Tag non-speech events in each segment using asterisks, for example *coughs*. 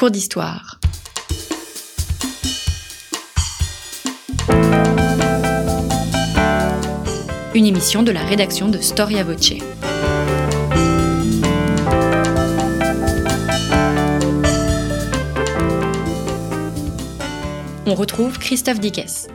Cours d'histoire. Une émission de la rédaction de Storia Voce. On retrouve Christophe Dickès.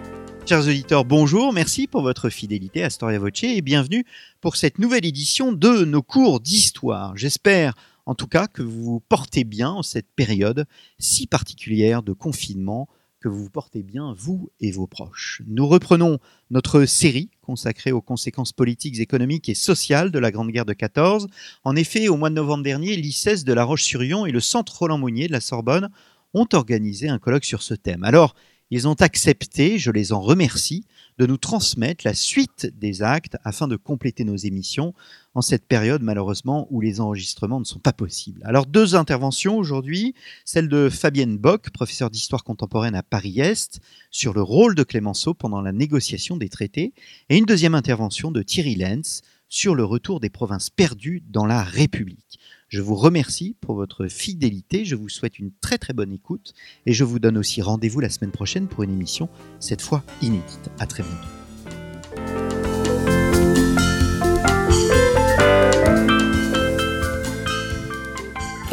Chers auditeurs, bonjour, merci pour votre fidélité à Storia Voce et bienvenue pour cette nouvelle édition de nos cours d'histoire. J'espère en tout cas que vous vous portez bien en cette période si particulière de confinement, que vous vous portez bien, vous et vos proches. Nous reprenons notre série consacrée aux conséquences politiques, économiques et sociales de la Grande Guerre de 14. En effet, au mois de novembre dernier, l'ICES de La Roche-sur-Yon et le Centre Roland-Mounier de la Sorbonne ont organisé un colloque sur ce thème. Alors, ils ont accepté, je les en remercie, de nous transmettre la suite des actes afin de compléter nos émissions en cette période malheureusement où les enregistrements ne sont pas possibles. Alors deux interventions aujourd'hui, celle de Fabienne Bock, professeure d'histoire contemporaine à Paris-Est, sur le rôle de Clémenceau pendant la négociation des traités, et une deuxième intervention de Thierry Lenz sur le retour des provinces perdues dans la République. Je vous remercie pour votre fidélité, je vous souhaite une très très bonne écoute et je vous donne aussi rendez-vous la semaine prochaine pour une émission, cette fois inédite. À très bientôt.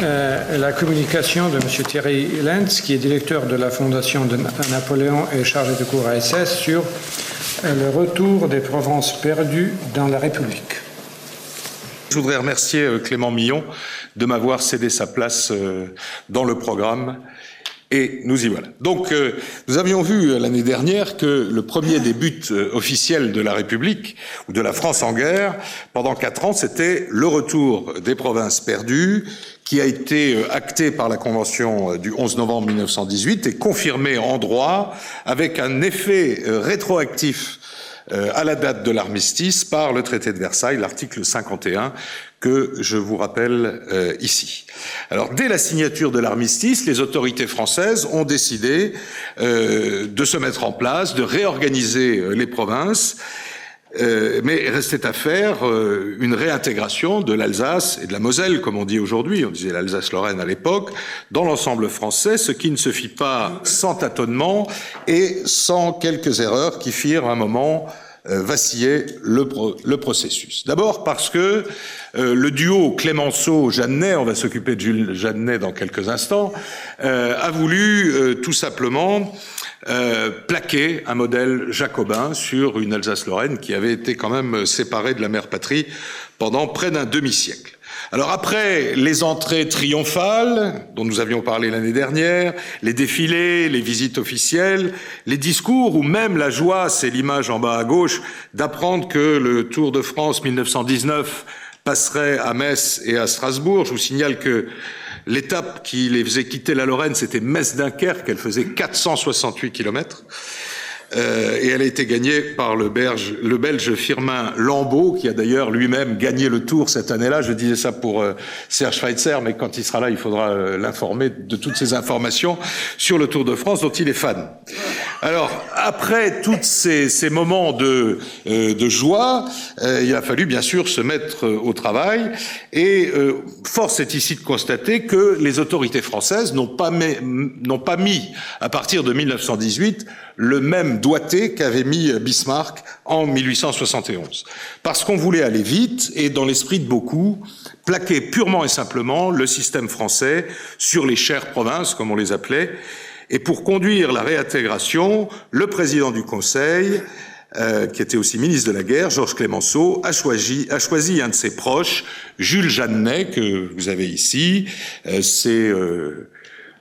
Euh, la communication de M. Thierry Lenz, qui est directeur de la Fondation de Napoléon et chargé de cours à SS, sur euh, le retour des provinces perdues dans la République. Je voudrais remercier euh, Clément Millon de m'avoir cédé sa place euh, dans le programme. Et nous y voilà. Donc, euh, nous avions vu l'année dernière que le premier des buts officiels de la République, ou de la France en guerre, pendant quatre ans, c'était le retour des provinces perdues, qui a été acté par la Convention du 11 novembre 1918 et confirmé en droit avec un effet rétroactif à la date de l'armistice par le traité de Versailles, l'article 51, que je vous rappelle euh, ici. Alors, dès la signature de l'armistice, les autorités françaises ont décidé euh, de se mettre en place, de réorganiser euh, les provinces. Euh, mais restait à faire une réintégration de l'Alsace et de la Moselle, comme on dit aujourd'hui, on disait l'Alsace-Lorraine à l'époque, dans l'ensemble français, ce qui ne se fit pas sans tâtonnement et sans quelques erreurs qui firent un moment vaciller le, pro le processus. D'abord parce que euh, le duo Clémenceau-Jeannet, on va s'occuper de Jules Jeannet dans quelques instants, euh, a voulu euh, tout simplement plaquer un modèle jacobin sur une Alsace-Lorraine qui avait été quand même séparée de la mère patrie pendant près d'un demi-siècle. Alors après les entrées triomphales, dont nous avions parlé l'année dernière, les défilés, les visites officielles, les discours, ou même la joie, c'est l'image en bas à gauche, d'apprendre que le Tour de France 1919 passerait à Metz et à Strasbourg. Je vous signale que l'étape qui les faisait quitter la Lorraine, c'était Metz-Dunkerque, elle faisait 468 kilomètres. Euh, et elle a été gagnée par le, Belge, le Belge Firmin Lambeau, qui a d'ailleurs lui-même gagné le Tour cette année-là. Je disais ça pour euh, Serge Schweitzer, mais quand il sera là, il faudra euh, l'informer de toutes ces informations sur le Tour de France dont il est fan. Alors, après tous ces, ces, moments de, de joie, il a fallu bien sûr se mettre au travail, et force est ici de constater que les autorités françaises n'ont pas, pas mis, à partir de 1918, le même doigté qu'avait mis Bismarck en 1871. Parce qu'on voulait aller vite et, dans l'esprit de beaucoup, plaquer purement et simplement le système français sur les chères provinces, comme on les appelait. Et pour conduire la réintégration, le président du Conseil, euh, qui était aussi ministre de la Guerre, Georges Clémenceau, a choisi, a choisi un de ses proches, Jules Jeannet, que vous avez ici. Euh, C'est euh,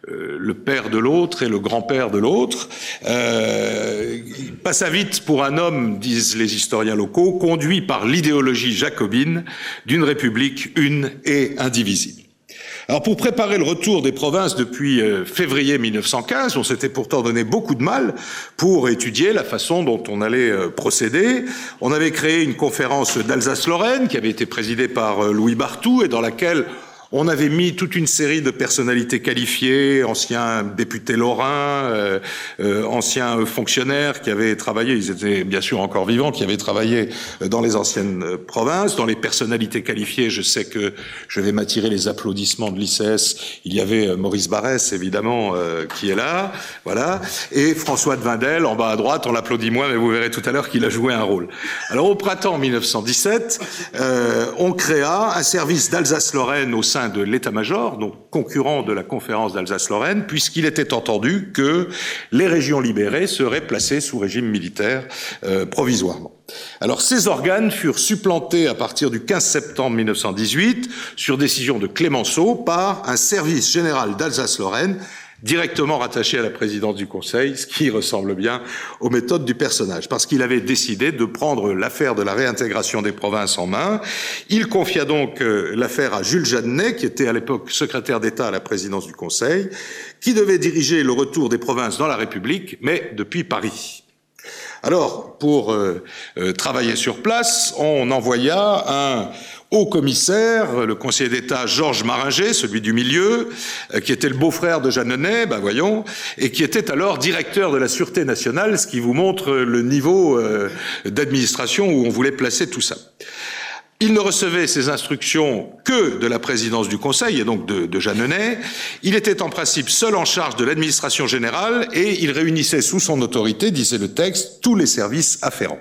le père de l'autre et le grand-père de l'autre. Euh, passa vite pour un homme, disent les historiens locaux, conduit par l'idéologie jacobine d'une république une et indivisible. Alors pour préparer le retour des provinces depuis euh, février 1915, on s'était pourtant donné beaucoup de mal pour étudier la façon dont on allait euh, procéder. On avait créé une conférence d'Alsace-Lorraine qui avait été présidée par euh, Louis Bartou et dans laquelle On avait mis toute une série de personnalités qualifiées, anciens députés lorrains, euh, euh, anciens fonctionnaires qui avaient travaillé, ils étaient bien sûr encore vivants, qui avaient travaillé dans les anciennes provinces. Dans les personnalités qualifiées, je sais que je vais m'attirer les applaudissements de l'ICS. Il y avait Maurice Barrès, évidemment, qui est là, voilà, et François de Vindel, en bas à droite, on l'applaudit moins, mais vous verrez tout à l'heure qu'il a joué un rôle. Alors au printemps 1917, euh, on créa un service d'Alsace-Lorraine au sein de l'état-major, donc concurrent de la conférence d'Alsace-Lorraine, puisqu'il était entendu que les régions libérées seraient placées sous régime militaire euh, provisoirement. Alors ces organes furent supplantés à partir du 15 septembre 1918, sur décision de Clémenceau, par un service général d'Alsace-Lorraine directement rattaché à la présidence du Conseil, ce qui ressemble bien aux méthodes du personnage, parce qu'il avait décidé de prendre l'affaire de la réintégration des provinces en main. Il confia donc euh, l'affaire à Jules Jeannet, qui était à l'époque secrétaire d'État à la présidence du Conseil, qui devait diriger le retour des provinces dans la République, mais depuis Paris. Alors, pour euh, euh, travailler sur place, on envoya un haut commissaire, le conseiller d'État Georges Maringer, celui du milieu, euh, qui était le beau-frère de Jeanneney, ben voyons, et qui était alors directeur de la Sûreté nationale, ce qui vous montre le niveau euh, d'administration où on voulait placer tout ça. Il ne recevait ses instructions que de la présidence du Conseil et donc de, de Jeanneney. Il était en principe seul en charge de l'administration générale et il réunissait sous son autorité, disait le texte, tous les services afférents.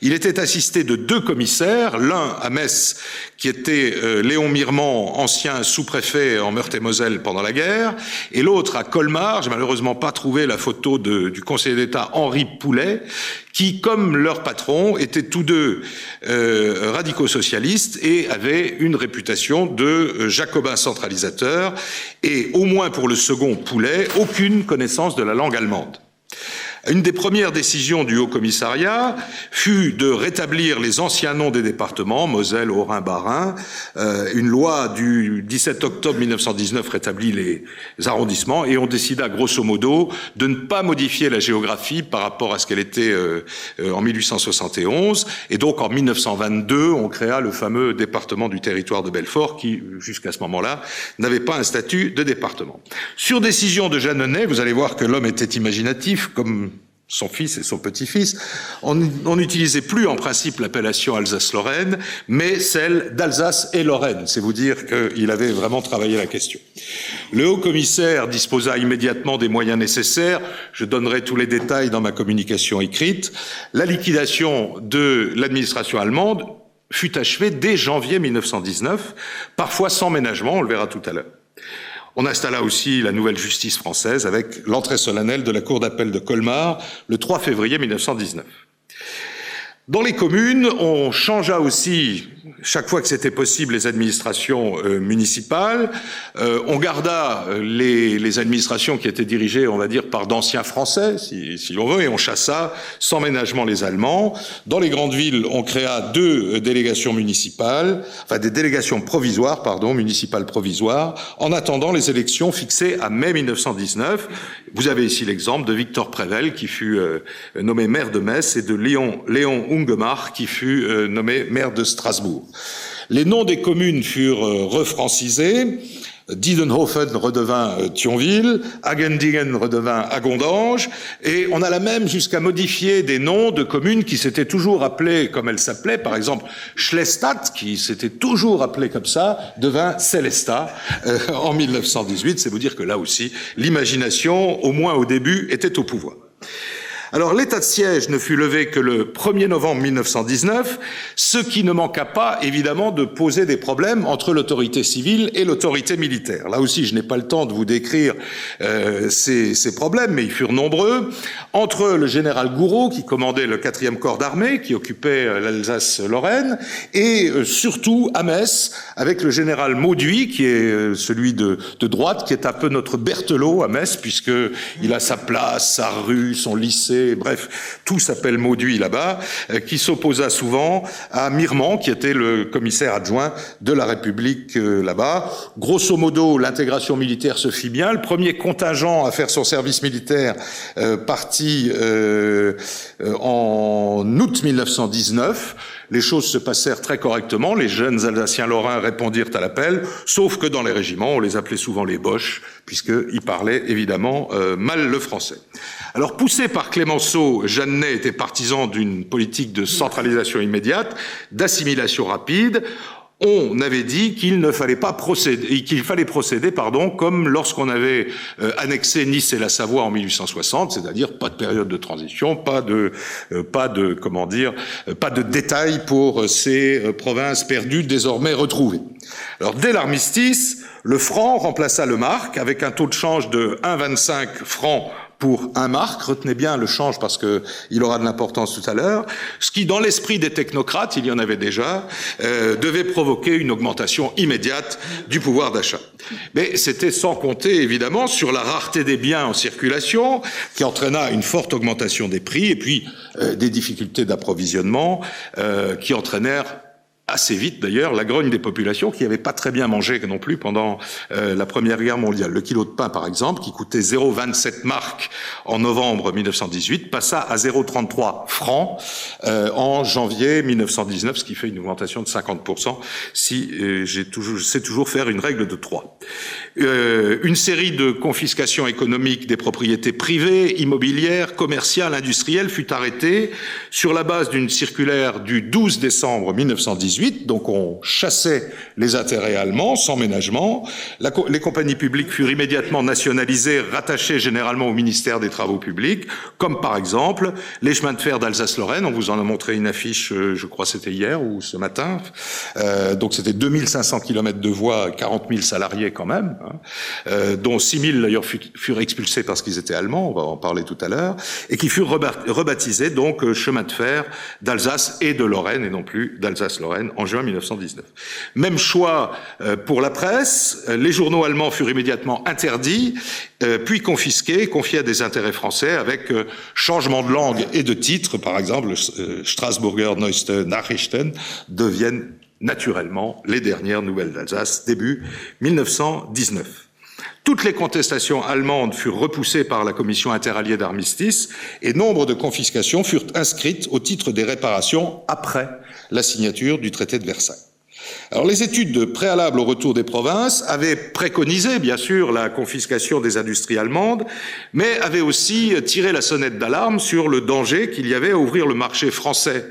Il était assisté de deux commissaires, l'un à Metz qui était euh, Léon Mirmand, ancien sous-préfet en Meurthe-et-Moselle pendant la guerre, et l'autre à Colmar, j'ai malheureusement pas trouvé la photo de, du conseiller d'État Henri Poulet, qui, comme leur patron, étaient tous deux euh, radicaux socialistes et avaient une réputation de euh, jacobins centralisateurs, et au moins pour le second Poulet, aucune connaissance de la langue allemande. Une des premières décisions du Haut Commissariat fut de rétablir les anciens noms des départements, Moselle, Haut-Rhin, Bas-Rhin. Euh, une loi du 17 octobre 1919 rétablit les arrondissements et on décida grosso modo de ne pas modifier la géographie par rapport à ce qu'elle était euh, euh, en 1871. Et donc en 1922, on créa le fameux département du territoire de Belfort qui, jusqu'à ce moment-là, n'avait pas un statut de département. Sur décision de Jeanneney, vous allez voir que l'homme était imaginatif, comme son fils et son petit-fils, on n'utilisait plus en principe l'appellation Alsace-Lorraine, mais celle d'Alsace et Lorraine. C'est vous dire qu'il avait vraiment travaillé la question. Le haut commissaire disposa immédiatement des moyens nécessaires. Je donnerai tous les détails dans ma communication écrite. La liquidation de l'administration allemande fut achevée dès janvier 1919, parfois sans ménagement, on le verra tout à l'heure. On installa aussi la nouvelle justice française avec l'entrée solennelle de la Cour d'appel de Colmar le 3 février 1919. Dans les communes, on changea aussi chaque fois que c'était possible, les administrations euh, municipales. Euh, on garda euh, les, les, administrations qui étaient dirigées, on va dire, par d'anciens Français, si, si l'on veut, et on chassa sans ménagement les Allemands. Dans les grandes villes, on créa deux délégations municipales, enfin des délégations provisoires, pardon, municipales provisoires, en attendant les élections fixées à mai 1919. Vous avez ici l'exemple de Victor Prével, qui fut nommé maire de Metz, et de Léon, Léon Qui fut nommé maire de Strasbourg. Les noms des communes furent euh, refrancisés. Diedenhofen redevint euh, Thionville, Agendingen redevint Agondange, et on a la même jusqu'à modifier des noms de communes qui s'étaient toujours appelées comme elles s'appelaient. Par exemple, Schlestadt, qui s'était toujours appelé comme ça, devint Célestat euh, en 1918. C'est vous dire que là aussi, l'imagination, au moins au début, était au pouvoir. Alors l'état de siège ne fut levé que le 1er novembre 1919, ce qui ne manqua pas évidemment de poser des problèmes entre l'autorité civile et l'autorité militaire. Là aussi, je n'ai pas le temps de vous décrire euh, ces, problèmes, mais ils furent nombreux. Entre le général Gouraud, qui commandait le 4e corps d'armée, qui occupait euh, l'Alsace-Lorraine, et euh, surtout à Metz, avec le général Mauduit, qui est euh, celui de, de, droite, qui est un peu notre Berthelot à Metz, puisqu'il a sa place, sa rue, son lycée, bref, tout s'appelle Mauduit là-bas, euh, qui s'opposa souvent à Mirmand, qui était le commissaire adjoint de la République euh, là-bas. Grosso modo, l'intégration militaire se fit bien. Le premier contingent à faire son service militaire euh, partit en août 1919. Les choses se passèrent très correctement. Les jeunes Alsaciens lorrains répondirent à l'appel, sauf que dans les régiments, on les appelait souvent les Boches, puisqu'ils parlaient évidemment euh, mal le français. Alors, poussé par Clémenceau, Jeannet était partisan d'une politique de centralisation immédiate, d'assimilation rapide on avait dit qu'il ne fallait pas procéder, qu'il fallait procéder, pardon, comme lorsqu'on avait euh, annexé Nice et la Savoie en 1860, c'est-à-dire pas de période de transition, pas de, euh, pas de, comment dire, euh, pas de détails pour ces provinces perdues désormais retrouvées. Alors dès l'armistice, le franc remplaça le marque avec un taux de change de 1,25 francs pour un marque, retenez bien le change parce que il aura de l'importance tout à l'heure, ce qui dans l'esprit des technocrates, il y en avait déjà, euh, devait provoquer une augmentation immédiate du pouvoir d'achat. Mais c'était sans compter évidemment sur la rareté des biens en circulation, qui entraîna une forte augmentation des prix et puis euh, des difficultés d'approvisionnement euh, qui entraînèrent assez vite d'ailleurs la grogne des populations qui n'avaient pas très bien mangé non plus pendant euh, la Première Guerre mondiale. Le kilo de pain, par exemple, qui coûtait 0,27 marques en novembre 1918, passa à 0,33 francs euh, en janvier 1919, ce qui fait une augmentation de 50% si euh, j'ai toujours, je sais toujours faire une règle de 3. une série de confiscations économiques des propriétés privées, immobilières, commerciales, industrielles fut arrêtée sur la base d'une circulaire du 12 décembre 1918 donc on chassait les intérêts allemands sans ménagement. les compagnies publiques furent immédiatement nationalisées, rattachées généralement au ministère des Travaux publics, comme par exemple les chemins de fer d'Alsace-Lorraine. On vous en a montré une affiche, euh, je crois c'était hier ou ce matin. Euh, donc c'était 2500 km de voies, 40 000 salariés quand même, hein, euh, dont 6 000 d'ailleurs furent expulsés parce qu'ils étaient allemands, on va en parler tout à l'heure, et qui furent rebaptisés donc chemin de fer d'Alsace et de Lorraine, et non plus d'Alsace-Lorraine en juin 1919. Même choix euh, pour la presse. Les journaux allemands furent immédiatement interdits, euh, puis confisqués, confiés à des intérêts français avec euh, changement de langue et de titre. Par exemple, Strasburger Neueste Nachrichten deviennent naturellement les dernières nouvelles d'Alsace, début 1919. Toutes les contestations allemandes furent repoussées par la commission interalliée d'armistice et nombre de confiscations furent inscrites au titre des réparations après la signature du traité de Versailles. Alors les études préalables au retour des provinces avaient préconisé, bien sûr, la confiscation des industries allemandes, mais avaient aussi tiré la sonnette d'alarme sur le danger qu'il y avait à ouvrir le marché français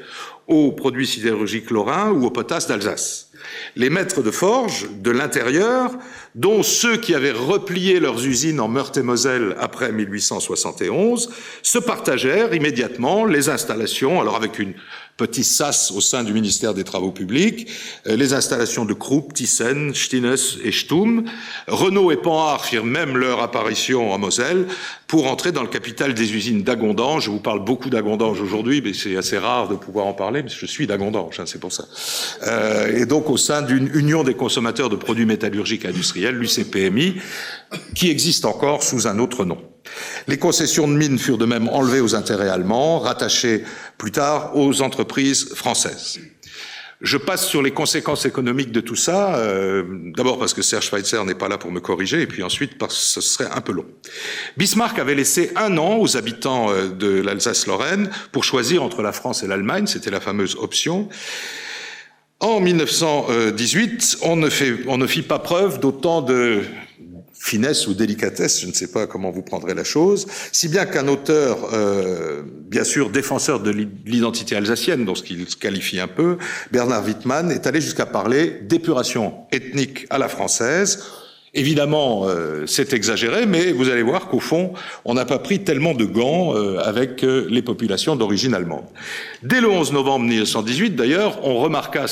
aux produits sidérurgiques lorrains ou aux potasses d'Alsace. Les maîtres de forge de l'intérieur, dont ceux qui avaient replié leurs usines en Meurthe-et-Moselle après 1871, se partagèrent immédiatement les installations, alors avec une petit sas au sein du ministère des Travaux publics, euh, les installations de Krupp, Thyssen, Stines et Stum. Renault et Panhard firent même leur apparition en Moselle pour entrer dans le capital des usines d'Agondange. Je vous parle beaucoup d'Agondange aujourd'hui, mais c'est assez rare de pouvoir en parler, mais je suis d'Agondange, hein, c'est pour ça. Euh, et donc au sein d'une union des consommateurs de produits métallurgiques industriels, l'UCPMI, qui existe encore sous un autre nom. Les concessions de mines furent de même enlevées aux intérêts allemands, rattachées plus tard aux entreprises françaises. Je passe sur les conséquences économiques de tout ça, euh, d'abord parce que Serge Schweitzer n'est pas là pour me corriger, et puis ensuite parce que ce serait un peu long. Bismarck avait laissé un an aux habitants euh, de l'Alsace-Lorraine pour choisir entre la France et l'Allemagne, c'était la fameuse option. En 1918, on ne, fait, on ne fit pas preuve d'autant de finesse ou délicatesse, je ne sais pas comment vous prendrez la chose, si bien qu'un auteur, euh, bien sûr défenseur de l'identité alsacienne, dont ce qu'il qualifie un peu, Bernard Wittmann, est allé jusqu'à parler d'épuration ethnique à la française. Évidemment, euh, c'est exagéré, mais vous allez voir qu'au fond, on n'a pas pris tellement de gants euh, avec les populations d'origine allemande. Dès le 11 novembre 1918, d'ailleurs, on remarqua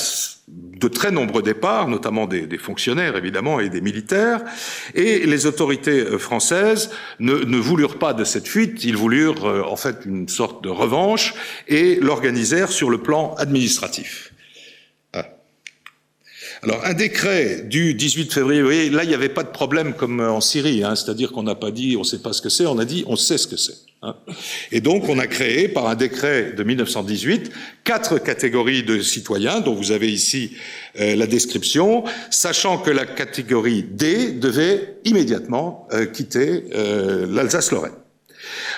de très nombreux départs, notamment des, fonctionnaires évidemment et des militaires, et les autorités euh, françaises ne, ne voulurent pas de cette fuite, ils voulurent euh, en fait une sorte de revanche et l'organisèrent sur le plan administratif. Alors un décret du 18 février, vous voyez, là il n'y avait pas de problème comme en Syrie, hein, c'est-à-dire qu'on n'a pas dit on ne sait pas ce que c'est, on a dit on sait ce que c'est. Hein. Et donc, on a créé, par un décret de 1918, quatre catégories de citoyens, dont vous avez ici euh, la description, sachant que la catégorie D devait immédiatement euh, quitter euh, l'Alsace-Lorraine.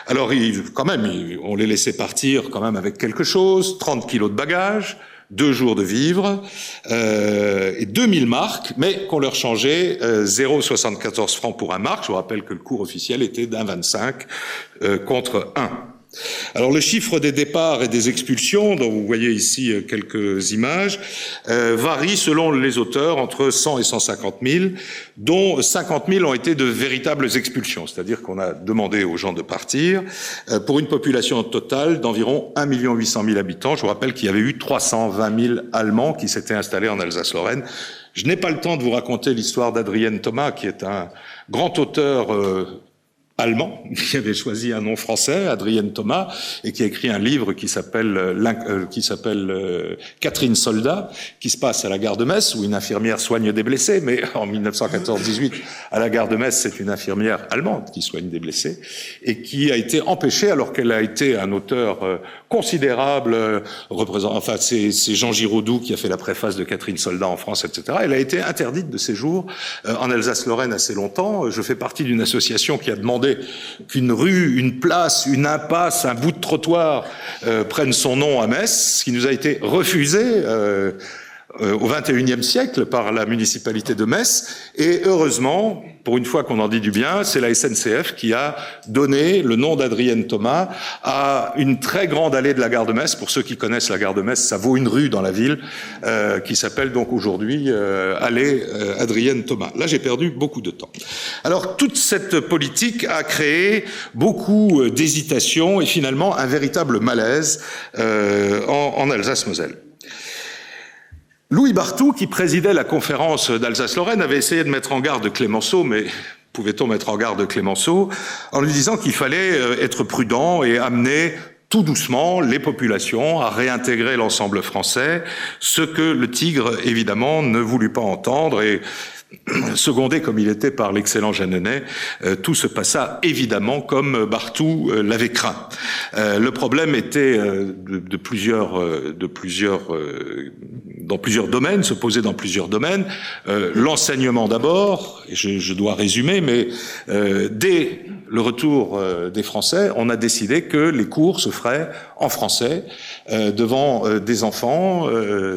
Alors, quand même, on les laissait partir quand même avec quelque chose, 30 kilos de bagages, deux jours de vivres euh, et 2000 marques, mais qu'on leur changeait 0,74 francs pour un marque. Je vous rappelle que le cours officiel était d'un 25 contre 1. Alors le chiffre des départs et des expulsions, dont vous voyez ici euh, quelques images, euh, varie selon les auteurs entre 100 et 150 000, dont 50 000 ont été de véritables expulsions, c'est-à-dire qu'on a demandé aux gens de partir, euh, pour une population totale d'environ 1 800 000 habitants. Je vous rappelle qu'il y avait eu 320 000 Allemands qui s'étaient installés en Alsace-Lorraine. Je n'ai pas le temps de vous raconter l'histoire d'Adrienne Thomas, qui est un grand auteur euh, allemand qui avait choisi un nom français, Adrienne Thomas, et qui a écrit un livre qui s'appelle euh, euh, qui s'appelle euh, Catherine Soldat, qui se passe à la gare de Metz où une infirmière soigne des blessés, mais *laughs* en 1914-18 à la gare de Metz c'est une infirmière allemande qui soigne des blessés et qui a été empêchée alors qu'elle a été un auteur considérable, représentant, enfin c'est Jean Giraudoux qui a fait la préface de Catherine Soldat en France, etc. Elle a été interdite de séjour en Alsace-Lorraine assez longtemps. Je fais partie d'une association qui a demandé qu'une rue, une place, une impasse, un bout de trottoir euh, prennent son nom à Metz, ce qui nous a été refusé euh, au XXIe siècle par la municipalité de Metz. Et heureusement, pour une fois qu'on en dit du bien, c'est la SNCF qui a donné le nom d'Adrienne Thomas à une très grande allée de la gare de Metz. Pour ceux qui connaissent la gare de Metz, ça vaut une rue dans la ville euh, qui s'appelle donc aujourd'hui euh, allée Adrienne Thomas. Là, j'ai perdu beaucoup de temps. Alors, toute cette politique a créé beaucoup d'hésitations et finalement un véritable malaise en, en Alsace-Moselle. Louis Bartou, qui présidait la conférence d'Alsace-Lorraine, avait essayé de mettre en garde Clémenceau, mais pouvait-on mettre en garde Clémenceau en lui disant qu'il fallait euh, être prudent et amener tout doucement les populations à réintégrer l'ensemble français, ce que le Tigre, évidemment, ne voulut pas entendre et *clears throat* secondé comme il était par l'excellent Jeannenet, euh, tout se passa évidemment comme Bartou euh, l'avait craint. Le problème était de, plusieurs, de plusieurs, dans plusieurs domaines, se posait dans plusieurs domaines. L'enseignement d'abord, je, je, dois résumer, mais dès le retour des Français, on a décidé que les cours se feraient en français devant des enfants,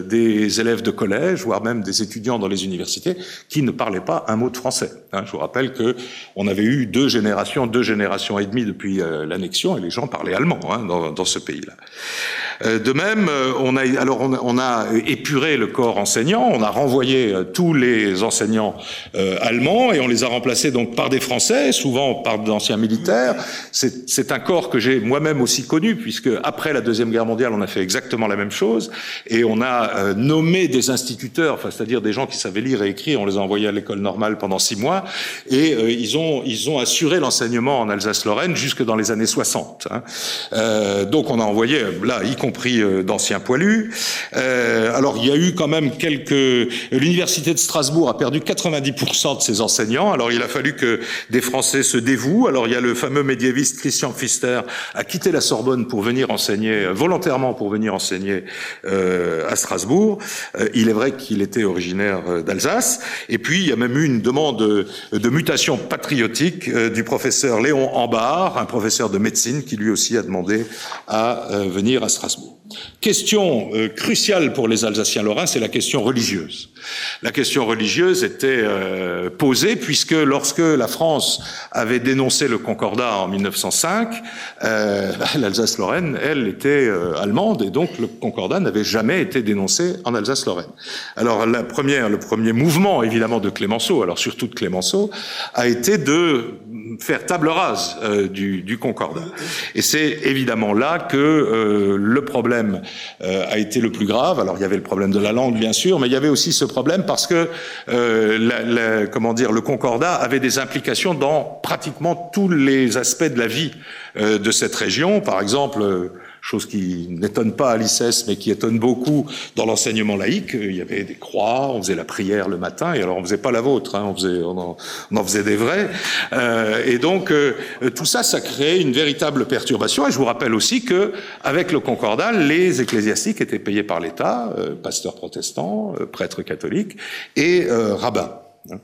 des élèves de collège, voire même des étudiants dans les universités, qui ne parlaient pas un mot de français. Hein. je vous rappelle que on avait eu deux générations, deux générations et demie depuis euh, l'annexion, et les gens parlaient allemand hein, dans, dans, ce pays-là. Euh, de même, euh, on a alors on a, épuré le corps enseignant, on a renvoyé tous les enseignants allemands et on les a remplacés donc par des Français, souvent par d'anciens militaires. C'est un corps que j'ai moi-même aussi connu puisque après la deuxième guerre mondiale, on a fait exactement la même chose et on a nommé des instituteurs, enfin, c'est-à-dire des gens qui savaient lire et écrire, on les a envoyés à l'école normale pendant six mois, et euh, ils, ont, ils ont assuré l'enseignement en Alsace-Lorraine jusque dans les années 60. Hein. Euh, donc on a envoyé, là, compris euh, d'anciens poilus. Euh, alors il y a eu quand même quelques... L'université de Strasbourg a perdu 90% de ses enseignants, alors il a fallu que des Français se dévouent. Alors il y a le fameux médiéviste Christian Pfister a quitté la Sorbonne pour venir enseigner, volontairement pour venir enseigner à Strasbourg. il est vrai qu'il était originaire d'Alsace. Et puis, il y a même eu une demande de, mutation patriotique euh, du professeur Léon Ambar, un professeur de médecine, qui lui aussi a demandé à euh, venir à Strasbourg. próximo. Question euh, cruciale pour les Alsaciens-Lorrains, c'est la question religieuse. La question religieuse était euh, posée puisque lorsque la France avait dénoncé le Concordat en 1905, euh, *laughs* l'Alsace-Lorraine, elle, était allemande et donc le Concordat n'avait jamais été dénoncé en Alsace-Lorraine. Alors le premier mouvement évidemment de Clémenceau, alors surtout de Clémenceau, a été de faire table rase du, du, Concordat. Et c'est évidemment là que le problème euh, a été le plus grave. Alors il y avait le problème de la langue bien sûr, mais il y avait aussi ce problème parce que euh, comment dire le Concordat avait des implications dans pratiquement tous les aspects de la vie euh, de cette région. Par exemple chose qui n'étonne pas à mais qui étonne beaucoup dans l'enseignement laïque. Il y avait des croix, on faisait la prière le matin, et alors on faisait pas la vôtre, hein, on, faisait, on, en, faisait des vrais. Euh, et donc euh, tout ça, ça crée une véritable perturbation. Et je vous rappelle aussi que avec le Concordat, les ecclésiastiques étaient payés par l'État, euh, pasteurs protestants, euh, prêtres catholiques et euh, rabbins. Hein.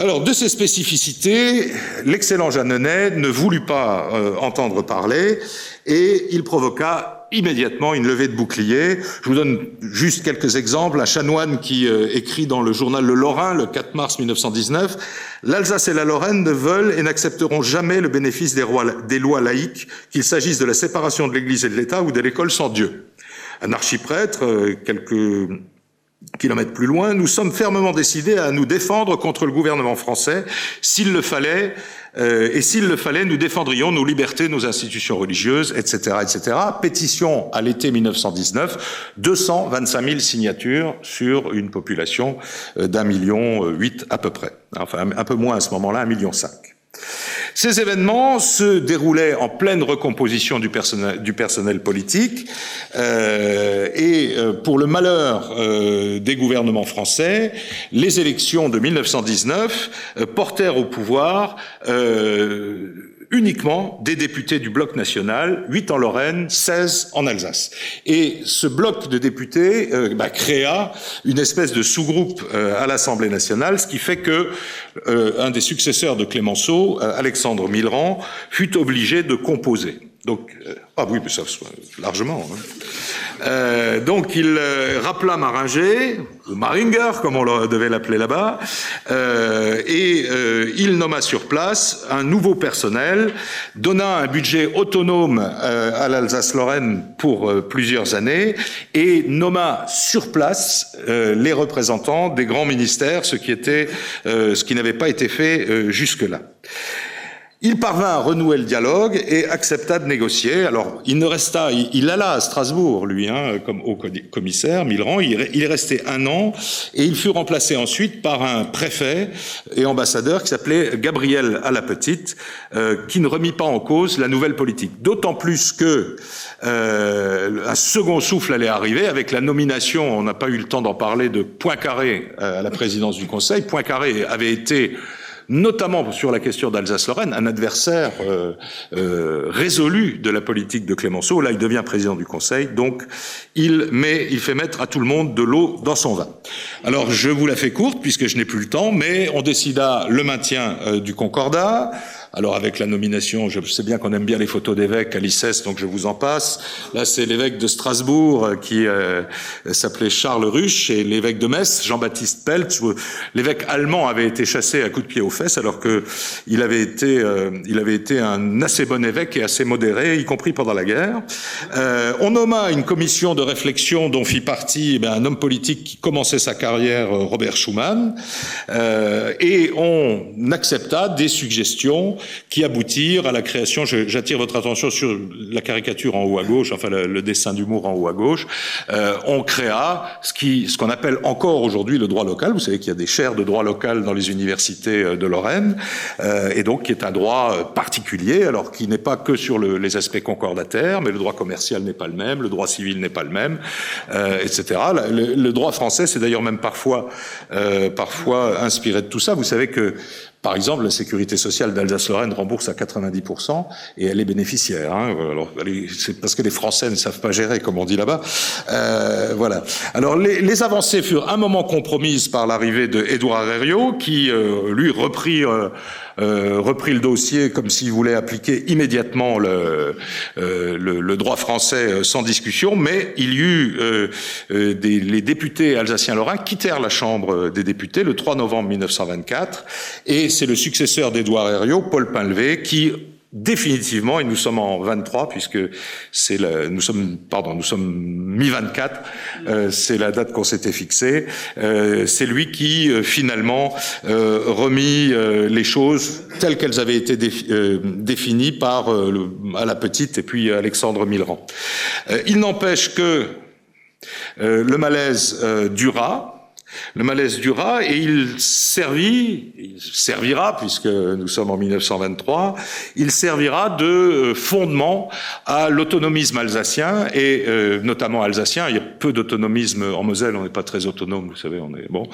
Alors, de ces spécificités, l'excellent Jeannenet ne voulut pas euh, entendre parler et il provoqua immédiatement une levée de bouclier. Je vous donne juste quelques exemples. Un chanoine qui euh, écrit dans le journal Le Lorrain, le 4 mars 1919, L'Alsace et la Lorraine ne veulent et n'accepteront jamais le bénéfice des, des lois laïques, qu'il s'agisse de la séparation de l'Église et de l'État ou de l'école sans Dieu. Un archiprêtre, euh, quelques kilomètres plus loin, nous sommes fermement décidés à nous défendre contre le gouvernement français. S'il le fallait, euh, et s'il le fallait, nous défendrions nos libertés, nos institutions religieuses, etc., etc. Pétition à l'été 1919, 225 000 signatures sur une population euh, d'un million huit à peu près. Enfin, un peu moins à ce moment-là, un million cinq. Ces événements se déroulaient en pleine recomposition du personnel, politique euh, et euh, pour le malheur euh, des gouvernements français, les élections de 1919 euh, portèrent au pouvoir uniquement des députés du bloc national, 8 en Lorraine, 16 en Alsace. Et ce bloc de députés euh, bah, créa une espèce de sous-groupe euh, à l'Assemblée nationale, ce qui fait que euh, un des successeurs de Clémenceau, Alexandre Millerand, fut obligé de composer. Donc, euh, ah oui, mais ça largement. Hein. Euh, donc il euh, rappela Maringer, Maringer comme on devait l'appeler là-bas, et il nomma sur place un nouveau personnel, donna un budget autonome à l'Alsace-Lorraine pour plusieurs années, et nomma sur place les représentants des grands ministères, ce qui était, ce qui n'avait pas été fait jusque-là. Il parvint à renouer le dialogue et accepta de négocier. Alors, il ne resta, il, il alla à Strasbourg, lui, hein, comme au commissaire, Milran. Il, il, est resté un an et il fut remplacé ensuite par un préfet et ambassadeur qui s'appelait Gabriel à la Petite, euh, qui ne remit pas en cause la nouvelle politique. D'autant plus que euh, un second souffle allait arriver avec la nomination, on n'a pas eu le temps d'en parler, de Poincaré euh, à la présidence du Conseil. Poincaré avait été notamment sur la question d'Alsace-Lorraine, un adversaire euh, euh, résolu de la politique de Clémenceau. Là, il devient président du Conseil, donc il, met, il fait mettre à tout le monde de l'eau dans son vin. Alors, je vous la fais courte, puisque je n'ai plus le temps, mais on décida le maintien euh, du Concordat, alors avec la nomination, je sais bien qu'on aime bien les photos d'évêques à l'ICES, donc je vous en passe. Là, c'est l'évêque de Strasbourg euh, qui euh, s'appelait Charles Ruche et l'évêque de Metz, Jean-Baptiste Pelt. L'évêque allemand avait été chassé à coups de pied aux fesses alors que il avait été, euh, il avait été un assez bon évêque et assez modéré, y compris pendant la guerre. On nomma une commission de réflexion dont fit partie eh un homme politique qui commençait sa carrière, Robert Schuman, et on accepta des suggestions qui aboutirent à la création, j'attire votre attention sur la caricature en haut à gauche, enfin le, dessin d'humour en haut à gauche, euh, on créa ce qu'on appelle encore aujourd'hui le droit local. Vous savez qu'il y a des chaires de droit local dans les universités euh, de Lorraine, euh, et donc qui est un droit particulier, alors qui n'est pas que sur le, les aspects concordataires, mais le droit commercial n'est pas le même, le droit civil n'est pas le même, etc. Le, droit français, c'est d'ailleurs même parfois, parfois inspiré de tout ça. Vous savez que par exemple, la sécurité sociale d'Alsace-Lorraine rembourse à 90% et elle est bénéficiaire. Hein. Alors, c'est parce que les Français ne savent pas gérer, comme on dit là-bas. Euh, voilà. Alors, les, les, avancées furent un moment compromises par l'arrivée de Édouard Herriot, qui euh, lui reprit. Euh, repris le dossier comme s'il voulait appliquer immédiatement le, euh, droit français euh, sans discussion, mais il y eut euh, euh, les députés alsaciens-lorrains quittèrent la Chambre des députés le 3 novembre 1924, et c'est le successeur d'Édouard Herriot, Paul Pinlevé, qui définitivement, et nous sommes en 23 puisque c'est la, nous sommes, pardon, nous sommes mi-24, euh, c'est la date qu'on s'était fixée. Euh, c'est lui qui euh, finalement euh, remit euh, les choses telles qu'elles avaient été euh, définies par le, à la petite et puis Alexandre Millerand. il n'empêche que le malaise dura. Le malaise dura et il servit, il servira, puisque nous sommes en 1923, il servira de euh, fondement à l'autonomisme alsacien et euh, notamment alsacien. Il y a peu d'autonomisme en Moselle, on n'est pas très autonome, vous savez, on est bon.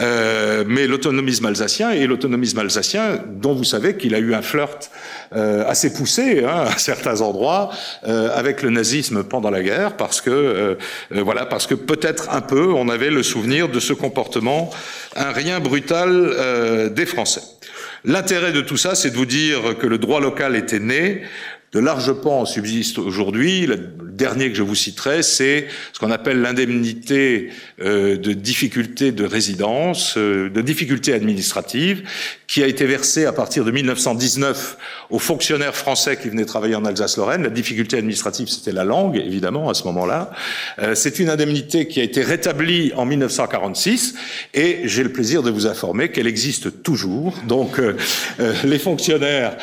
Euh, mais l'autonomisme alsacien et l'autonomisme alsacien, dont vous savez qu'il a eu un flirt euh, assez poussé hein, à certains endroits euh, avec le nazisme pendant la guerre, parce que euh, voilà, parce que peut-être un peu on avait le souvenir de ce comportement, un rien brutal euh, des Français. L'intérêt de tout ça, c'est de vous dire que le droit local était né de larges pans subsistent aujourd'hui. Le dernier que je vous citerai, c'est ce qu'on appelle l'indemnité euh, de difficulté de résidence, euh, de difficulté administrative, qui a été versée à partir de 1919 aux fonctionnaires français qui venaient travailler en Alsace-Lorraine. La difficulté administrative, c'était la langue, évidemment, à ce moment-là. Euh, c'est une indemnité qui a été rétablie en 1946 et j'ai le plaisir de vous informer qu'elle existe toujours. Donc, les fonctionnaires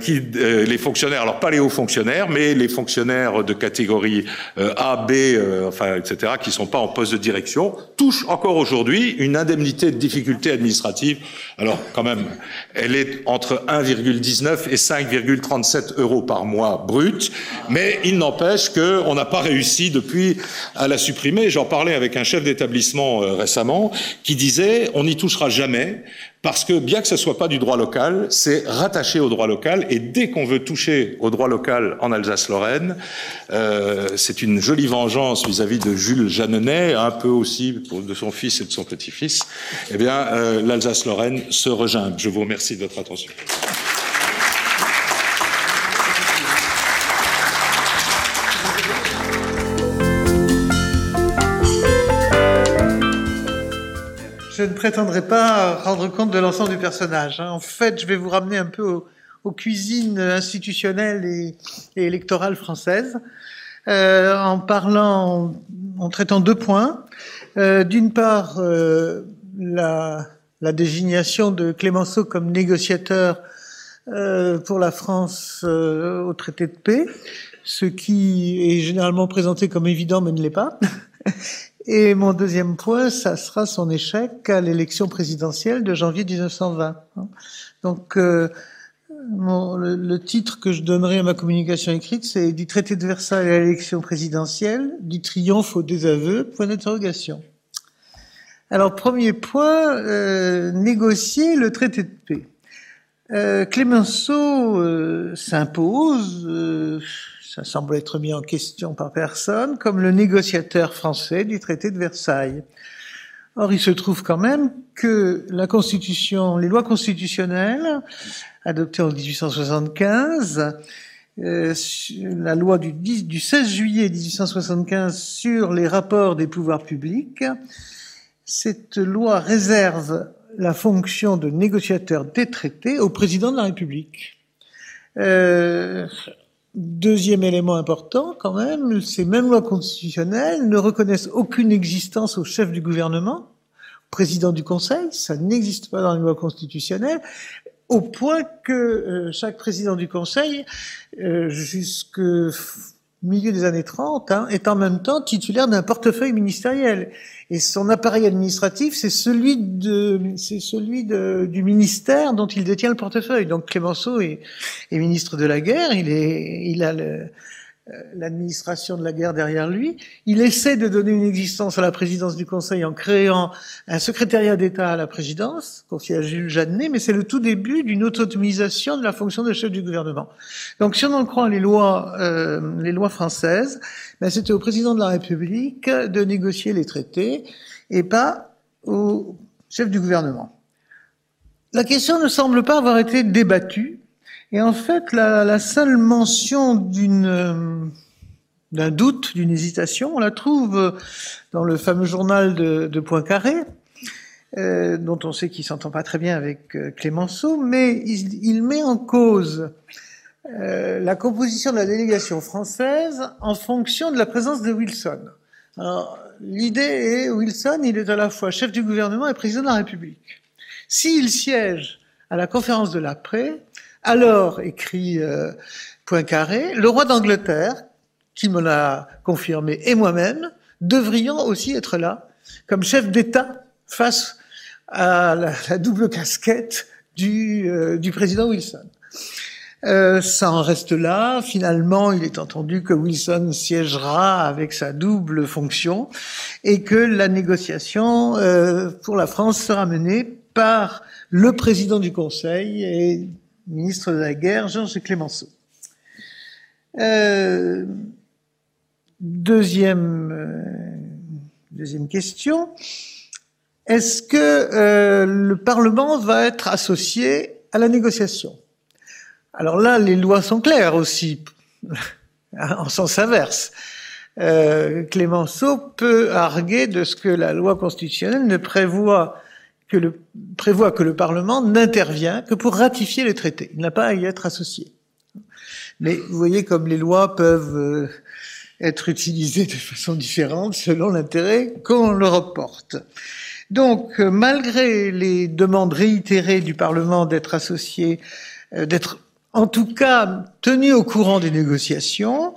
qui, les fonctionnaires, alors pas les hauts fonctionnaires, mais les fonctionnaires de catégorie euh, A, B, euh, enfin, etc., qui sont pas en poste de direction, touchent encore aujourd'hui une indemnité de difficulté administrative. Alors, quand même, elle est entre 1,19 et 5,37 euros par mois brut, mais il n'empêche qu'on n'a pas réussi depuis à la supprimer. J'en parlais avec un chef d'établissement euh, récemment qui disait on n'y touchera jamais parce que bien que ce soit pas du droit local, c'est rattaché au droit local, et dès qu'on veut toucher au droit local en Alsace-Lorraine, euh, c'est une jolie vengeance vis-à-vis de Jules Jeanneney, un peu aussi de son fils et de son petit-fils. Eh bien, euh, l'Alsace-Lorraine se regimbe. Je vous remercie de votre attention. Je ne prétendrai pas rendre compte de l'ensemble du personnage. Hein. En fait, je vais vous ramener un peu aux, cuisines institutionnelles et, électorales françaises, euh, en parlant, en traitant deux points. Euh, d'une part, euh, la, la, désignation de Clémenceau comme négociateur pour la France au traité de paix, ce qui est généralement présenté comme évident mais ne l'est pas. *laughs* Et mon deuxième point, ça sera son échec à l'élection présidentielle de janvier 1920. Donc, euh, le, titre que je donnerai à ma communication écrite, c'est du traité de Versailles à l'élection présidentielle, du triomphe au désaveu, point d'interrogation. Alors, premier point, euh, négocier le traité de paix. Euh, Clémenceau euh, s'impose ça semble être mis en question par personne, comme le négociateur français du traité de Versailles. Or, il se trouve quand même que la Constitution, les lois constitutionnelles adoptées en 1875, euh, la loi du, 10, du 16 juillet 1875 sur les rapports des pouvoirs publics, cette loi réserve la fonction de négociateur des traités au président de la République. Euh, Deuxième élément important, quand même, ces mêmes lois constitutionnelles ne reconnaissent aucune existence au chef du gouvernement, président du Conseil, ça n'existe pas dans les lois constitutionnelles, au point que euh, chaque président du Conseil, euh, jusque milieu des années 30, hein, est en même temps titulaire d'un portefeuille ministériel. Et son appareil administratif, c'est celui de, c'est celui de, du ministère dont il détient le portefeuille. Donc Clémenceau est, est ministre de la guerre, il est, il a le, l'administration de la guerre derrière lui. Il essaie de donner une existence à la présidence du Conseil en créant un secrétariat d'État à la présidence, confié à Jules Jeannet, mais c'est le tout début d'une autonomisation de la fonction de chef du gouvernement. Donc si on en croit les lois, euh, les lois françaises, ben, c'était au président de la République de négocier les traités et pas au chef du gouvernement. La question ne semble pas avoir été débattue et en fait, la, la seule mention d'une euh, d'un doute, d'une hésitation, on la trouve dans le fameux journal de, de Poincaré, euh, dont on sait qu'il s'entend pas très bien avec euh, Clémenceau, mais il, il, met en cause euh, la composition de la délégation française en fonction de la présence de Wilson. Alors, l'idée est, Wilson, il est à la fois chef du gouvernement et président de la République. S'il siège à la conférence de l'après, alors, écrit euh, Poincaré, le roi d'Angleterre, qui me l'a confirmé, et moi-même, devrions aussi être là, comme chef d'État, face à la, double casquette du, euh, du président Wilson. Euh, ça en reste là. Finalement, il est entendu que Wilson siégera avec sa double fonction et que la négociation pour la France sera menée par le président du Conseil et ministre de la Guerre, Georges Clémenceau. Euh, deuxième, euh, deuxième question. Est-ce que euh, le Parlement va être associé à la négociation? Alors là, les lois sont claires aussi, *laughs* en sens inverse. Clémenceau peut arguer de ce que la loi constitutionnelle ne prévoit que le, prévoit que le Parlement n'intervient que pour ratifier le traité. Il n'a pas à y être associé. Mais vous voyez comme les lois peuvent euh, être utilisées de façon différente selon l'intérêt qu'on leur porte. Donc, euh, malgré les demandes réitérées du Parlement d'être associé, euh, d'être en tout cas tenu au courant des négociations,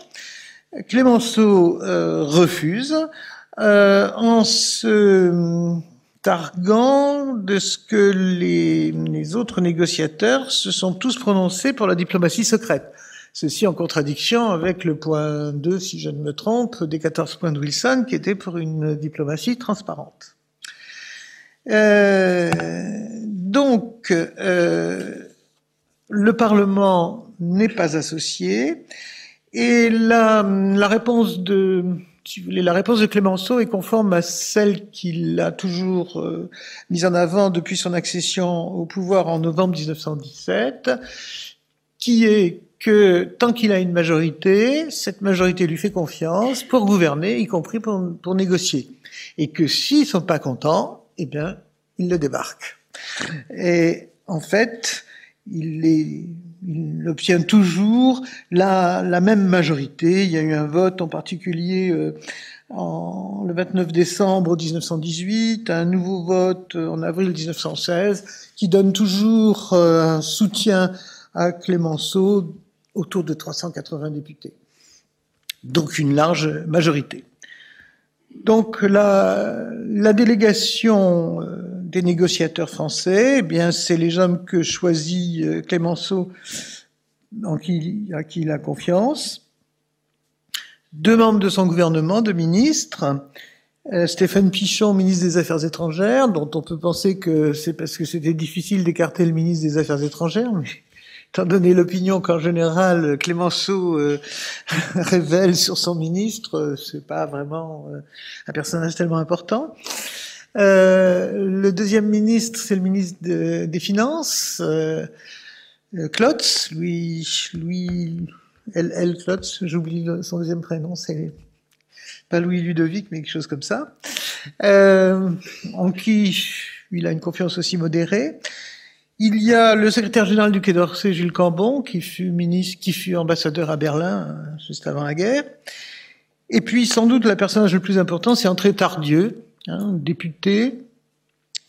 Clémenceau refuse en se targuant de ce que les, autres négociateurs se sont tous prononcés pour la diplomatie secrète. Ceci en contradiction avec le point 2, si je ne me trompe, des 14 points de Wilson, qui était pour une diplomatie transparente. Euh, donc, euh, le Parlement n'est pas associé, et la, la réponse de si vous voulez, la réponse de Clémenceau est conforme à celle qu'il a toujours euh, mise en avant depuis son accession au pouvoir en novembre 1917, qui est que tant qu'il a une majorité, cette majorité lui fait confiance pour gouverner, y compris pour, pour négocier. Et que s'ils sont pas contents, eh bien, il le débarque. Et en fait, il, est, il obtient toujours la, la, même majorité. Il y a eu un vote en particulier euh, en, le 29 décembre 1918, un nouveau vote en avril 1916, qui donne toujours euh, un soutien à Clémenceau autour de 380 députés. Donc une large majorité. Donc la, la délégation euh, des négociateurs français, eh bien c'est les hommes que choisit euh, Clémenceau, en qui, à qui il a confiance. Deux membres de son gouvernement, deux ministres, euh, Stéphane Pichon, ministre des Affaires étrangères, dont on peut penser que c'est parce que c'était difficile d'écarter le ministre des Affaires étrangères, étant donné l'opinion qu'en général Clémenceau euh, *laughs* révèle sur son ministre, euh, c'est pas vraiment euh, un personnage tellement important. Euh, le deuxième ministre, c'est le ministre de, des Finances, euh, Klotz, lui, lui, elle, elle Klotz, j'oublie son deuxième prénom, c'est pas Louis Ludovic, mais quelque chose comme ça, en qui il a une confiance aussi modérée. Il y a le secrétaire général du Quai d'Orsay, Jules Cambon, qui fut ministre, qui fut ambassadeur à Berlin euh, juste avant la guerre. Et puis, sans doute, le personnage le plus important, c'est André Tardieu, hein, député,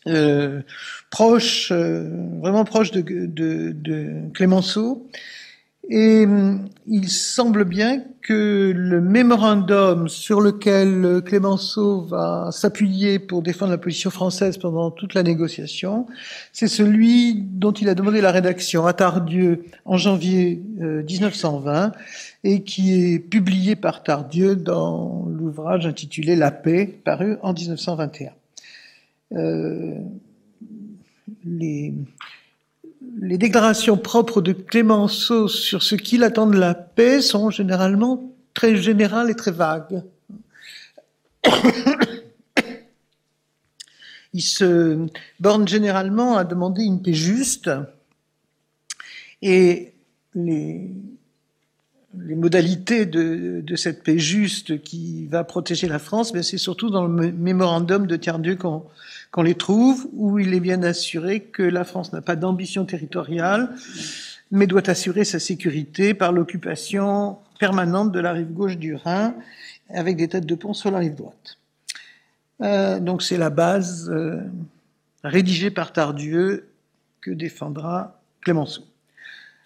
euh, proche, euh, vraiment proche de, de, de Clémenceau, et hum, il semble bien que le mémorandum sur lequel Clémenceau va s'appuyer pour défendre la position française pendant toute la négociation, c'est celui dont il a demandé la rédaction à Tardieu en janvier 1920 euh, et qui est publié par Tardieu dans l'ouvrage intitulé La paix, paru en 1921. Euh, les, les déclarations propres de Clémenceau sur ce qu'il attend de la paix sont généralement très générales et très vagues. *coughs* Il se borne généralement à demander une paix juste et les, modalités de, cette paix juste qui va protéger la France, c'est surtout dans le mémorandum de Tiers-Dieu qu'on qu'on les trouve, où il est bien assuré que la France n'a pas d'ambition territoriale, mais doit assurer sa sécurité par l'occupation permanente de la rive gauche du Rhin, avec des têtes de pont sur la rive droite. Euh, donc c'est la base euh, rédigée par Tardieu que défendra Clémenceau.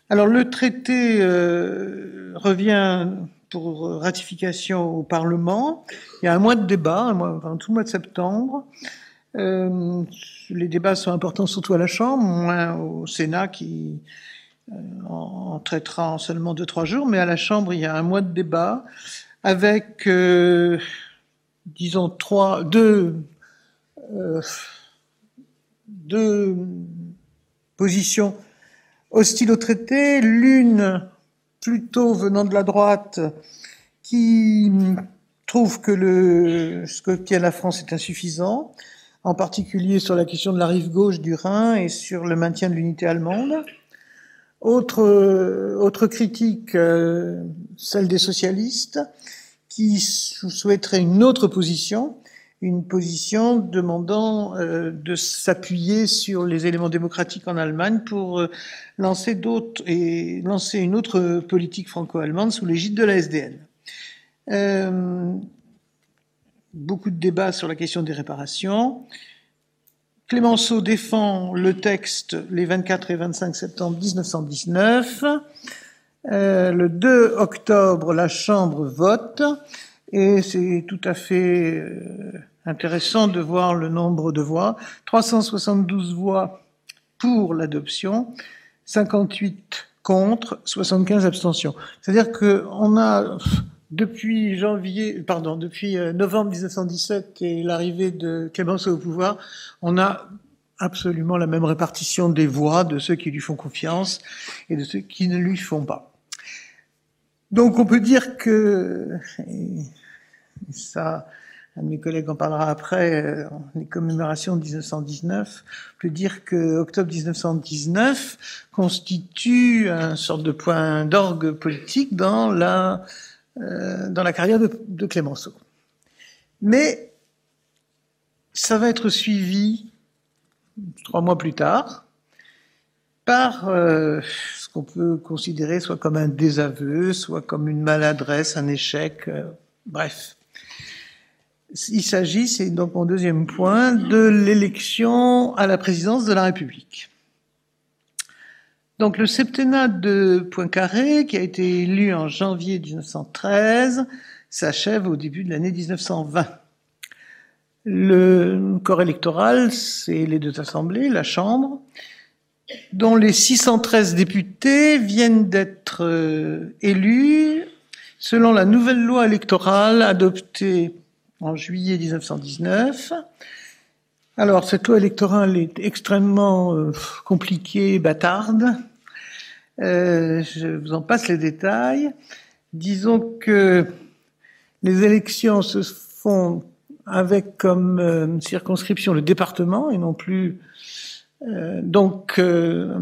Alors le traité euh, revient pour ratification au Parlement. Il y a un mois de débat, un tout mois de septembre. Euh, les débats sont importants surtout à la Chambre, moins au Sénat qui euh, en traitera en seulement deux trois jours, mais à la Chambre il y a un mois de débat avec, euh, disons trois, deux, deux positions hostiles au traité, l'une plutôt venant de la droite qui trouve que ce que qu'obtient la France est insuffisant, en particulier sur la question de la rive gauche du Rhin et sur le maintien de l'unité allemande. Autre, autre critique, euh, celle des socialistes, qui souhaiteraient une autre position, une position demandant euh, de s'appuyer sur les éléments démocratiques en Allemagne pour euh, lancer d'autres et lancer une autre politique franco-allemande sous l'égide de la SDN. Beaucoup de débats sur la question des réparations. Clémenceau défend le texte les 24 et 25 septembre 1919. Euh, le 2 octobre, la Chambre vote et c'est tout à fait euh, intéressant de voir le nombre de voix. 372 voix pour l'adoption, 58 contre, 75 abstentions. C'est-à-dire qu'on a depuis janvier, pardon, depuis euh, novembre 1917 et l'arrivée de Clémenceau au pouvoir, on a absolument la même répartition des voix de ceux qui lui font confiance et de ceux qui ne lui font pas. Donc on peut dire que, et ça, un de mes collègues en parlera après, euh, les commémorations de 1919, on peut dire que octobre 1919 constitue un sorte de point d'orgue politique dans la euh, dans la carrière de, Clémenceau. Mais ça va être suivi trois mois plus tard par euh, ce qu'on peut considérer soit comme un désaveu, soit comme une maladresse, un échec, euh, bref. Il s'agit, c'est donc mon deuxième point, de l'élection à la présidence de la République. Donc le septennat de Poincaré, qui a été élu en janvier 1913, s'achève au début de l'année 1920. Le corps électoral, c'est les deux assemblées, la Chambre, dont les 613 députés viennent d'être euh, élus selon la nouvelle loi électorale adoptée en juillet 1919. Alors, cette loi électorale est extrêmement euh, compliquée, bâtarde. Euh, je vous en passe les détails. Disons que les élections se font avec comme euh, circonscription le département et non plus donc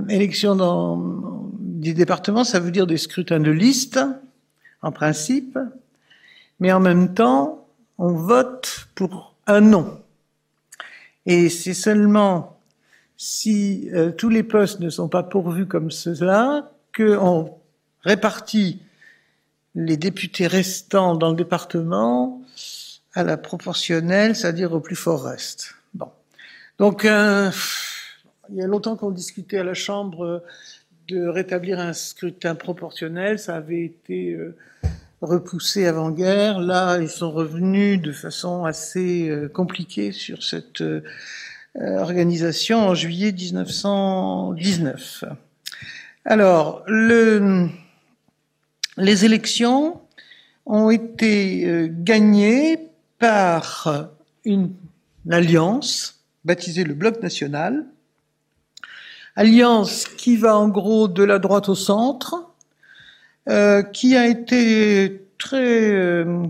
élection dans des départements, ça veut dire des scrutins de liste en principe, mais en même temps on vote pour un nom. Et c'est seulement si euh, tous les postes ne sont pas pourvus comme cela, qu'on répartit les députés restants dans le département à la proportionnelle, c'est-à-dire au plus fort reste. Bon. Donc, euh, il y a longtemps qu'on discutait à la Chambre de rétablir un scrutin proportionnel. Ça avait été euh, repoussé avant-guerre. Là, ils sont revenus de façon assez compliquée sur cette euh, organisation en juillet 1919. Alors, le, les élections ont été euh, gagnées par une, alliance baptisée le Bloc national, alliance qui va en gros de la droite au centre, euh, qui a été très euh,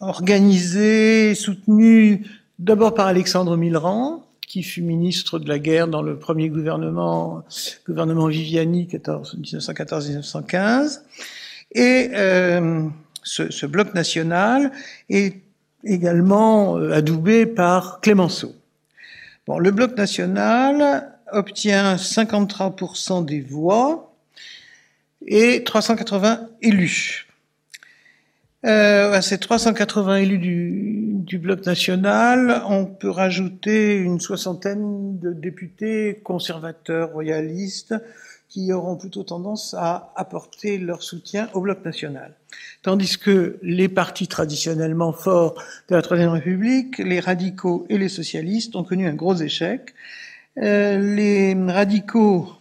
organisée, soutenue d'abord par Alexandre Millerand, qui fut ministre de la guerre dans le premier gouvernement, gouvernement Viviani 1914-1915. Et euh, ce, ce, bloc national est également euh, adoubé par Clémenceau. Bon, le bloc national obtient 53% des voix et 380 élus. Euh, à ces 380 élus du, du, bloc national, on peut rajouter une soixantaine de députés conservateurs, royalistes, qui auront plutôt tendance à apporter leur soutien au bloc national. Tandis que les partis traditionnellement forts de la Troisième République, les radicaux et les socialistes, ont connu un gros échec. Euh, les radicaux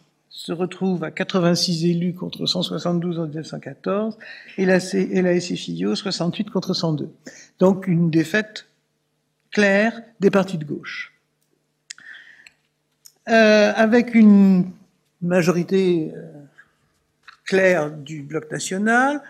se retrouve à 86 élus contre 172 en 1914 et la, et la SFIO 68 contre 102. Donc une défaite claire des partis de gauche. Euh, avec une majorité euh, claire du bloc national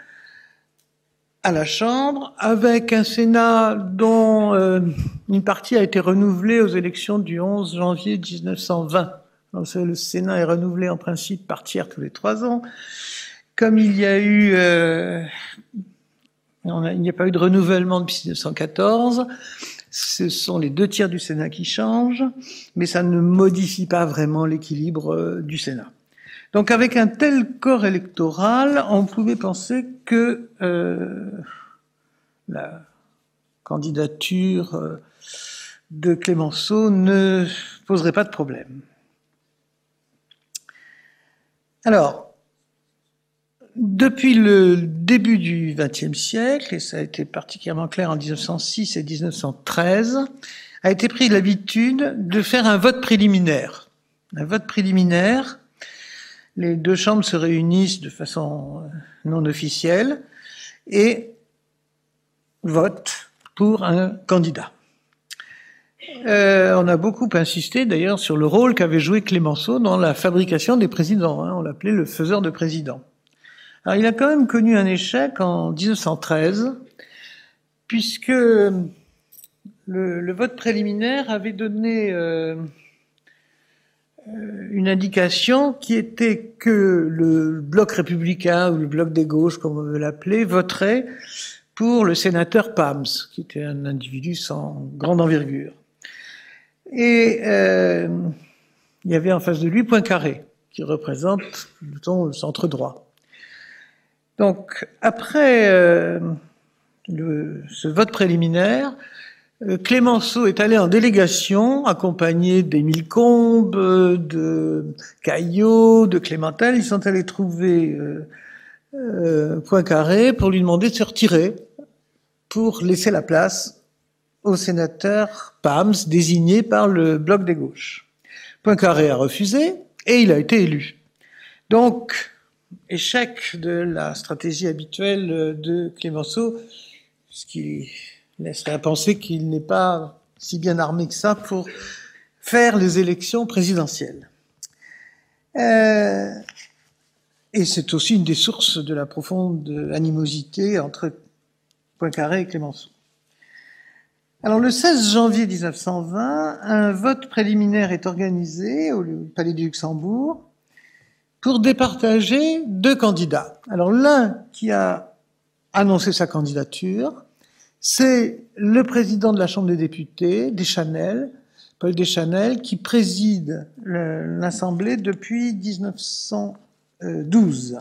à la Chambre, avec un Sénat dont euh, une partie a été renouvelée aux élections du 11 janvier 1920 le Sénat est renouvelé en principe par tiers tous les trois ans. Comme il y a eu, euh, il n'y a pas eu de renouvellement depuis 1914, ce sont les deux tiers du Sénat qui changent, mais ça ne modifie pas vraiment l'équilibre euh, du Sénat. Donc avec un tel corps électoral, on pouvait penser que euh, la candidature euh, de Clémenceau ne poserait pas de problème. Alors, depuis le début du XXe siècle, et ça a été particulièrement clair en 1906 et 1913, a été pris l'habitude de faire un vote préliminaire. Un vote préliminaire, les deux chambres se réunissent de façon non officielle et votent pour un candidat. Euh, on a beaucoup insisté d'ailleurs sur le rôle qu'avait joué Clémenceau dans la fabrication des présidents. Hein, on l'appelait le faiseur de présidents. Alors il a quand même connu un échec en 1913, puisque le, vote préliminaire avait donné euh, euh, une indication qui était que le bloc républicain ou le bloc des gauches, comme on veut l'appeler, voterait pour le sénateur Pams, qui était un individu sans grande envergure. Et euh, il y avait en face de lui Poincaré, qui représente, disons, le centre droit. Donc, après euh, le, ce vote préliminaire, euh, Clémenceau est allé en délégation, accompagné d'Émile Combes, de Caillot, de Clémentel. Ils sont allés trouver euh, euh, Poincaré pour lui demander de se retirer, pour laisser la place au sénateur Pams, désigné par le Bloc des gauches. Poincaré a refusé et il a été élu. Donc, échec de la stratégie habituelle de Clémenceau, ce qui laisserait à penser qu'il n'est pas si bien armé que ça pour faire les élections présidentielles. Euh, et c'est aussi une des sources de la profonde animosité entre Poincaré et Clémenceau. Alors le 16 janvier 1920, un vote préliminaire est organisé au Palais du Luxembourg pour départager deux candidats. Alors l'un qui a annoncé sa candidature, c'est le président de la Chambre des députés, Deschanel, Paul Deschanel, qui préside l'Assemblée depuis 1912.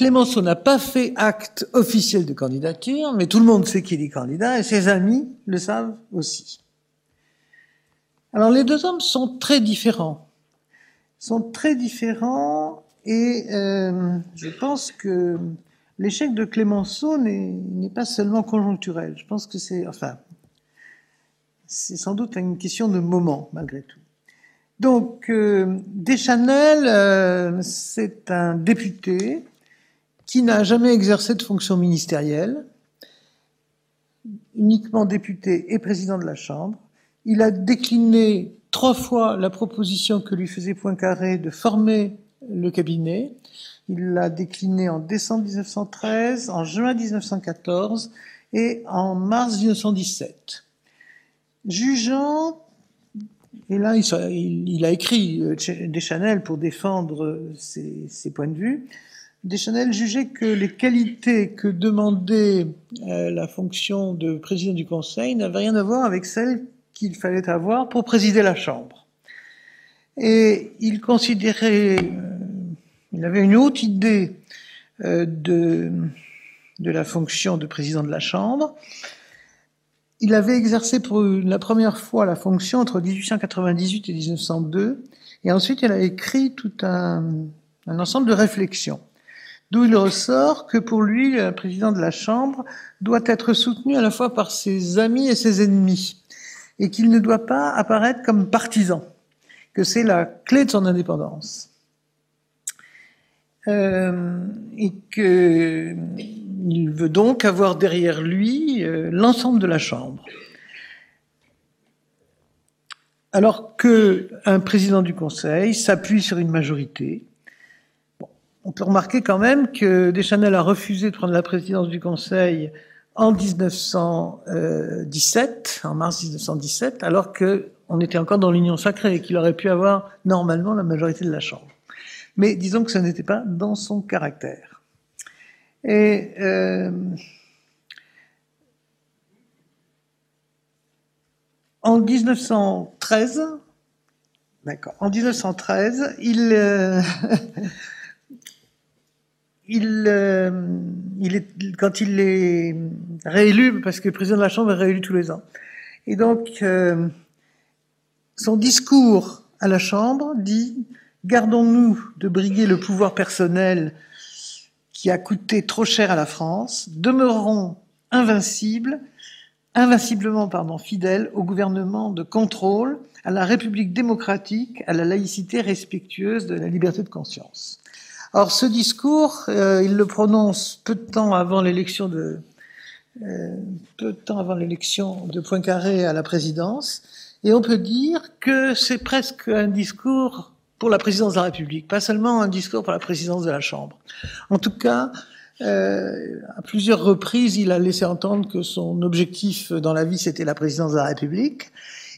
Clémenceau n'a pas fait acte officiel de candidature, mais tout le monde sait qu'il est candidat et ses amis le savent aussi. Alors les deux hommes sont très différents, sont très différents et euh, je pense que l'échec de Clémenceau n'est pas seulement conjoncturel. Je pense que c'est, enfin, c'est sans doute une question de moment malgré tout. Donc, euh, Deschanel, euh, c'est un député qui n'a jamais exercé de fonction ministérielle, uniquement député et président de la Chambre. Il a décliné trois fois la proposition que lui faisait Poincaré de former le cabinet. Il l'a décliné en décembre 1913, en juin 1914 et en mars 1917. Jugeant, et là il, a écrit euh, Deschanel pour défendre ses, ses points de vue, Deschanel jugeait que les qualités que demandait euh, la fonction de président du Conseil n'avaient rien à voir avec celles qu'il fallait avoir pour présider la Chambre. Et il considérait, euh, il avait une haute idée euh, de, de la fonction de président de la Chambre. Il avait exercé pour la première fois la fonction entre 1898 et 1902, et ensuite il a écrit tout un, un ensemble de réflexions. D'où il ressort que pour lui, le président de la Chambre doit être soutenu à la fois par ses amis et ses ennemis, et qu'il ne doit pas apparaître comme partisan, que c'est la clé de son indépendance. Euh, et qu'il veut donc avoir derrière lui euh, l'ensemble de la Chambre. Alors qu'un président du Conseil s'appuie sur une majorité, on peut remarquer quand même que Deschanel a refusé de prendre la présidence du Conseil en 1917, en mars 1917, alors que on était encore dans l'union sacrée et qu'il aurait pu avoir normalement la majorité de la Chambre. Mais disons que ce n'était pas dans son caractère. Et euh, en 1913, d'accord, en 1913, il euh, *laughs* il, euh, il est, quand il est réélu, parce que le président de la Chambre est réélu tous les ans. Et donc, euh, son discours à la Chambre dit Gardons-nous de briguer le pouvoir personnel qui a coûté trop cher à la France, demeurons invincibles, invinciblement pardon, fidèles au gouvernement de contrôle, à la République démocratique, à la laïcité respectueuse de la liberté de conscience. Or, ce discours, euh, il le prononce peu de temps avant l'élection de euh, peu de temps avant l'élection de Poincaré à la présidence, et on peut dire que c'est presque un discours pour la présidence de la République, pas seulement un discours pour la présidence de la Chambre. En tout cas, euh, à plusieurs reprises, il a laissé entendre que son objectif dans la vie, c'était la présidence de la République.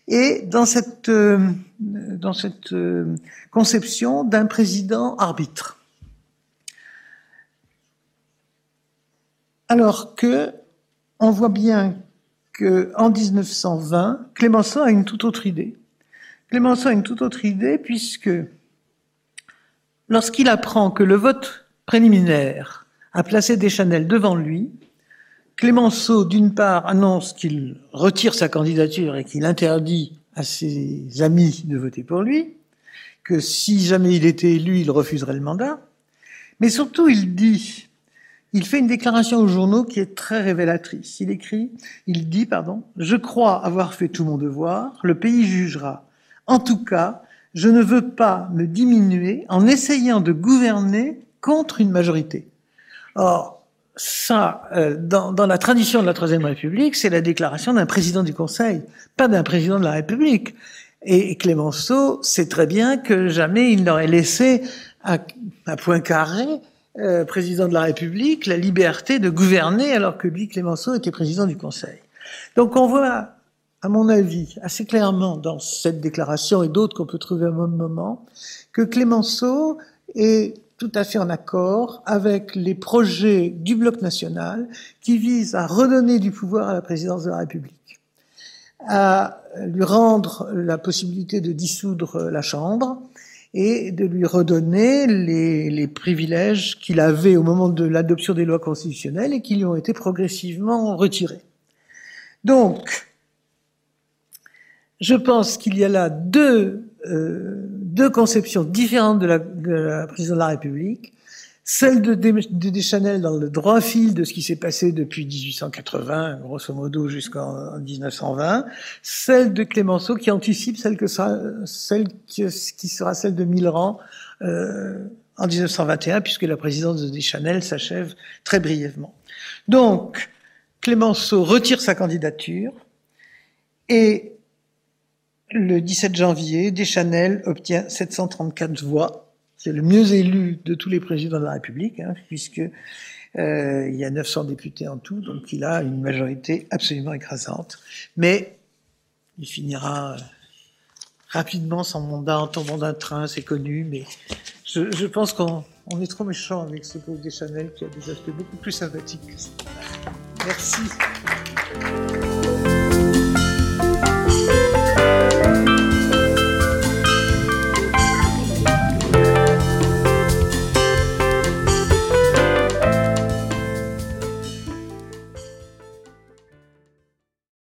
Et dans cette, euh, dans cette euh, conception d'un président arbitre. Alors que on voit bien que en 1920, Clémenceau a une toute autre idée. Clémenceau a une toute autre idée puisque lorsqu'il apprend que le vote préliminaire a placé Deschanel devant lui, Clémenceau, d'une part, annonce qu'il retire sa candidature et qu'il interdit à ses amis de voter pour lui, que si jamais il était élu, il refuserait le mandat, mais surtout il dit il fait une déclaration aux journaux qui est très révélatrice. Il écrit, il dit, pardon, je crois avoir fait tout mon devoir, le pays jugera. En tout cas, je ne veux pas me diminuer en essayant de gouverner contre une majorité. Or, ça, euh, dans, dans, la tradition de la Troisième République, c'est la déclaration d'un président du Conseil, pas d'un président de la République. Et Clémenceau sait très bien que jamais il n'aurait laissé à, à Poincaré euh, président de la République la liberté de gouverner alors que lui, Clémenceau, était président du Conseil. Donc on voit, à mon avis, assez clairement dans cette déclaration et d'autres qu'on peut trouver un même moment, que Clémenceau est tout à fait en accord avec les projets du bloc national qui visent à redonner du pouvoir à la présidence de la République, à lui rendre la possibilité de dissoudre la Chambre, et de lui redonner les, privilèges qu'il avait au moment de l'adoption des lois constitutionnelles et qui lui ont été progressivement retirés. Donc, je pense qu'il y a là deux, euh, deux conceptions différentes de la, de la présidence de la République celle de, Deschanel dans le droit fil de ce qui s'est passé depuis 1880, grosso modo jusqu'en 1920, celle de Clémenceau qui anticipe celle, que sera, celle qui, sera celle de Millerand euh, en 1921, puisque la présidence de Deschanel s'achève très brièvement. Donc, Clémenceau retire sa candidature et le 17 janvier, Deschanel obtient 734 voix c'est le mieux élu de tous les présidents de la République, hein, puisque euh, il y a 900 députés en tout, donc il a une majorité absolument écrasante. Mais il finira euh, rapidement son mandat en tombant d'un train, c'est connu, mais je, pense qu'on on est trop méchant avec ce pauvre Deschanel qui a des aspects beaucoup plus sympathiques que ça. Merci.